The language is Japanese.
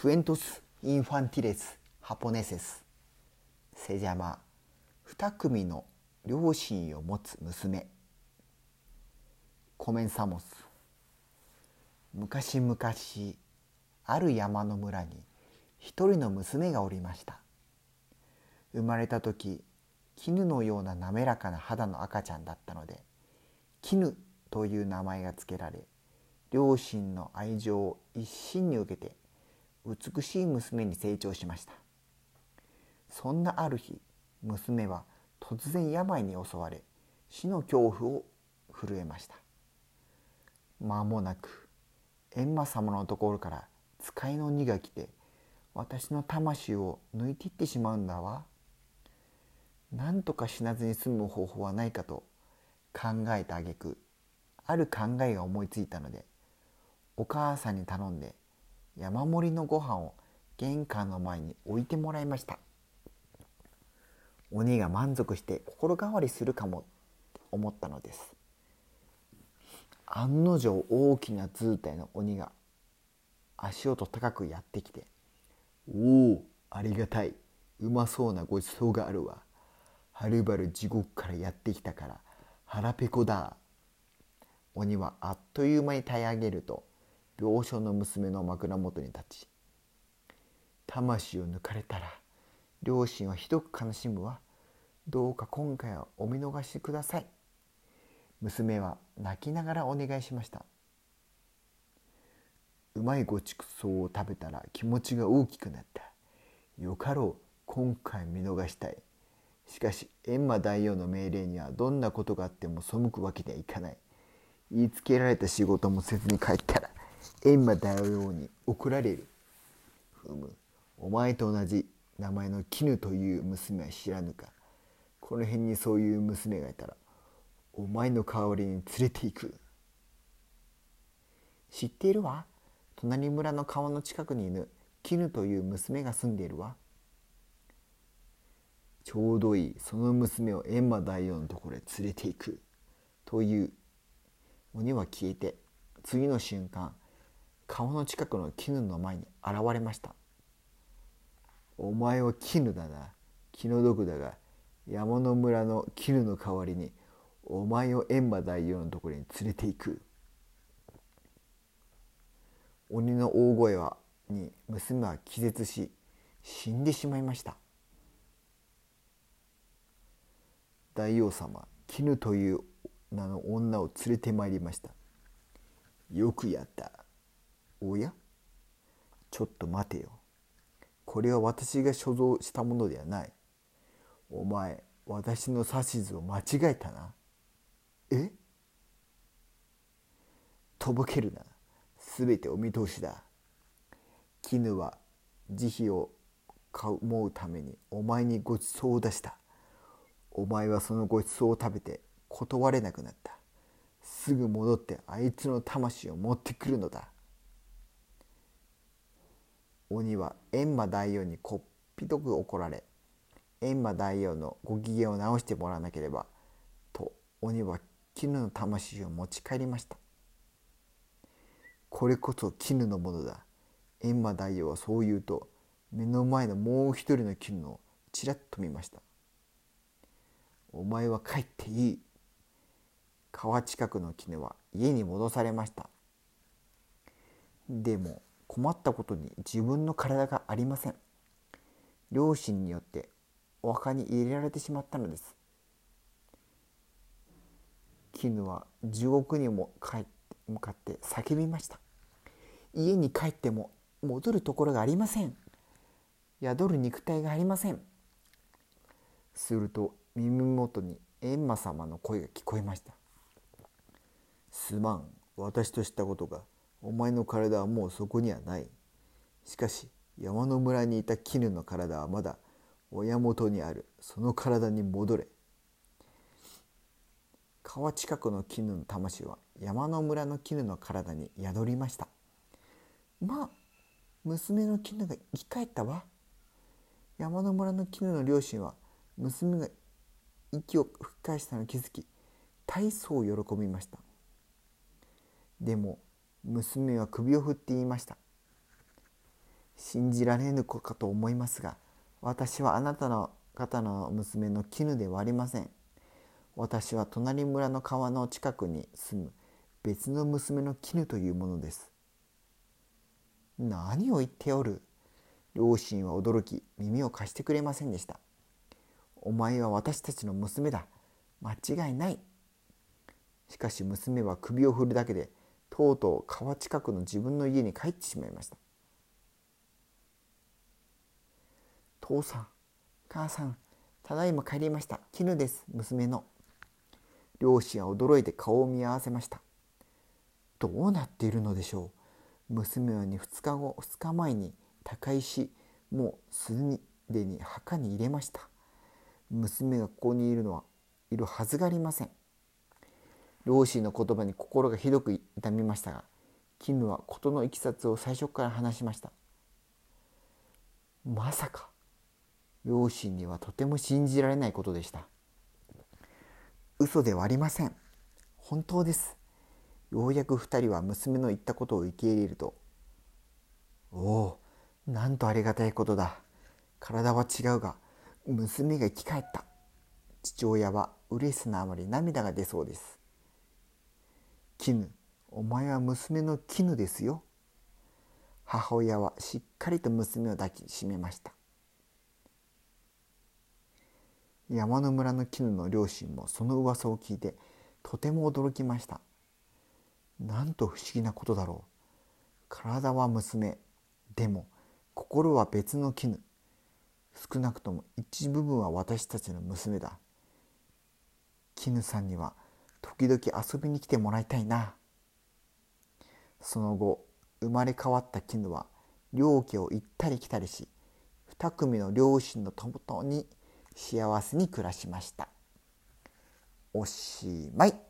クエントス・インファンティレス・ハポネセスセジャマ2組の両親を持つ娘。コメンサモス。昔々ある山の村に一人の娘がおりました。生まれた時絹のような滑らかな肌の赤ちゃんだったので絹という名前が付けられ両親の愛情を一身に受けて美しい娘に成長しましたそんなある日娘は突然病に襲われ死の恐怖を震えました間もなく閻魔様のところから使いの鬼が来て私の魂を抜いていってしまうんだわ。何とか死なずに済む方法はないかと考えた挙句ある考えが思いついたのでお母さんに頼んで山盛りのご飯を玄関の前に置いてもらいました。鬼が満足して心変わりするかもって思ったのです。案の定大きな図体の鬼が足音高くやってきて「おおありがたい。うまそうなごちそうがあるわ。はるばる地獄からやってきたから腹ペコだ。鬼はあっという間に耐え上げると病床の娘の枕元に立ち魂を抜かれたら両親はひどく悲しむわ。どうか今回はお見逃しください。娘は泣きながらお願いしました。うまいごちそうを食べたら気持ちが大きくなった。よかろう今回見逃したい。しかし閻魔大王の命令にはどんなことがあっても背くわけにはいかない。言いつけられた仕事もせずに帰ったら閻魔大王に怒られる？ふむ。お前と同じ名前の絹という娘は知らぬか？この辺にそういう娘がいたらお前の代わりに連れて行く。知っているわ？隣村の川の近くにいる絹という娘が住んでいるわ。ちょうどいい。その娘を閻魔大王のところへ連れて行く。という。鬼は消えて次の瞬間顔の近くの絹の前に現れました。お前は絹だな。気の毒だが山の村の絹の代わりにお前を閻魔大王のところに連れて行く。鬼の大声はに娘は気絶し死んでしまいました。大王様絹という名の女を連れてまいりました。よくやった。おや？ちょっと待てよ。これは私が所蔵したものではない。お前私の指図を間違えたな。え？とぼけるな。すべてお見通しだ。絹は慈悲を思うためにお前にごちそうを出した。お前はそのごちそうを食べて断れなくなった。すぐ戻ってあいつの魂を持ってくるのだ。鬼は閻魔大王にこっぴどく怒られ閻魔大王のご機嫌を直してもらわなければと鬼は絹の魂を持ち帰りましたこれこそ絹のものだ閻魔大王はそう言うと目の前のもう一人の絹をちらっと見ましたお前は帰っていい。川近くの絹は家に戻されました。でも困ったことに自分の体がありません。両親によってお墓に入れられてしまったのです。絹は地獄にも帰って向かって叫びました。家に帰っても戻るところがありません。宿る肉体がありません。すると耳元に閻魔様の声が聞こえました「すまん私としたことがお前の体はもうそこにはない」しかし山の村にいた絹の体はまだ親元にある。その体に戻れ。川近くの絹の魂は山の村の絹の体に宿りました。まあ娘の絹が生き返ったわ。山の村の絹の両親は娘が息を吹き返したのを気づき大層喜びました。でも娘は首を振って言いました。信じられぬ子かと思いますが私はあなたの方の娘の絹ではありません。私は隣村の川の近くに住む別の娘の絹というものです。何を言っておる？両親は驚き耳を貸してくれませんでした。お前は私たちの娘だ。間違いない。しかし娘は首を振るだけでとうとう川近くの自分の家に帰ってしまいました。父さん母さんただいま帰りました。絹です娘の。両親は驚いて顔を見合わせました。どうなっているのでしょう。娘は2日後2日前に他界しもうすでに墓に入れました。娘がここにいるのはいるはずがありません。両親の言葉に心がひどく痛みましたがキムは事のいきさつを最初から話しました。まさか両親にはとても信じられないことでした。嘘ではありません。本当です。ようやく2人は娘の言ったことを受け入れると「おおなんとありがたいことだ。体は違うが娘が生き返った。父親は嬉しさのあまり涙が出そうです。絹。お前は娘の絹ですよ。母親はしっかりと娘を抱きしめました。山の村の絹の両親もその噂を聞いてとても驚きました。なんと不思議なことだろう。体は娘でも心は別の絹。少なくとも一部分は私たちの娘だ。絹さんには時々遊びに来てもらいたいな。その後生まれ変わった絹は両家を行ったり来たりし2組の両親のともとに幸せに暮らしました。おしまい。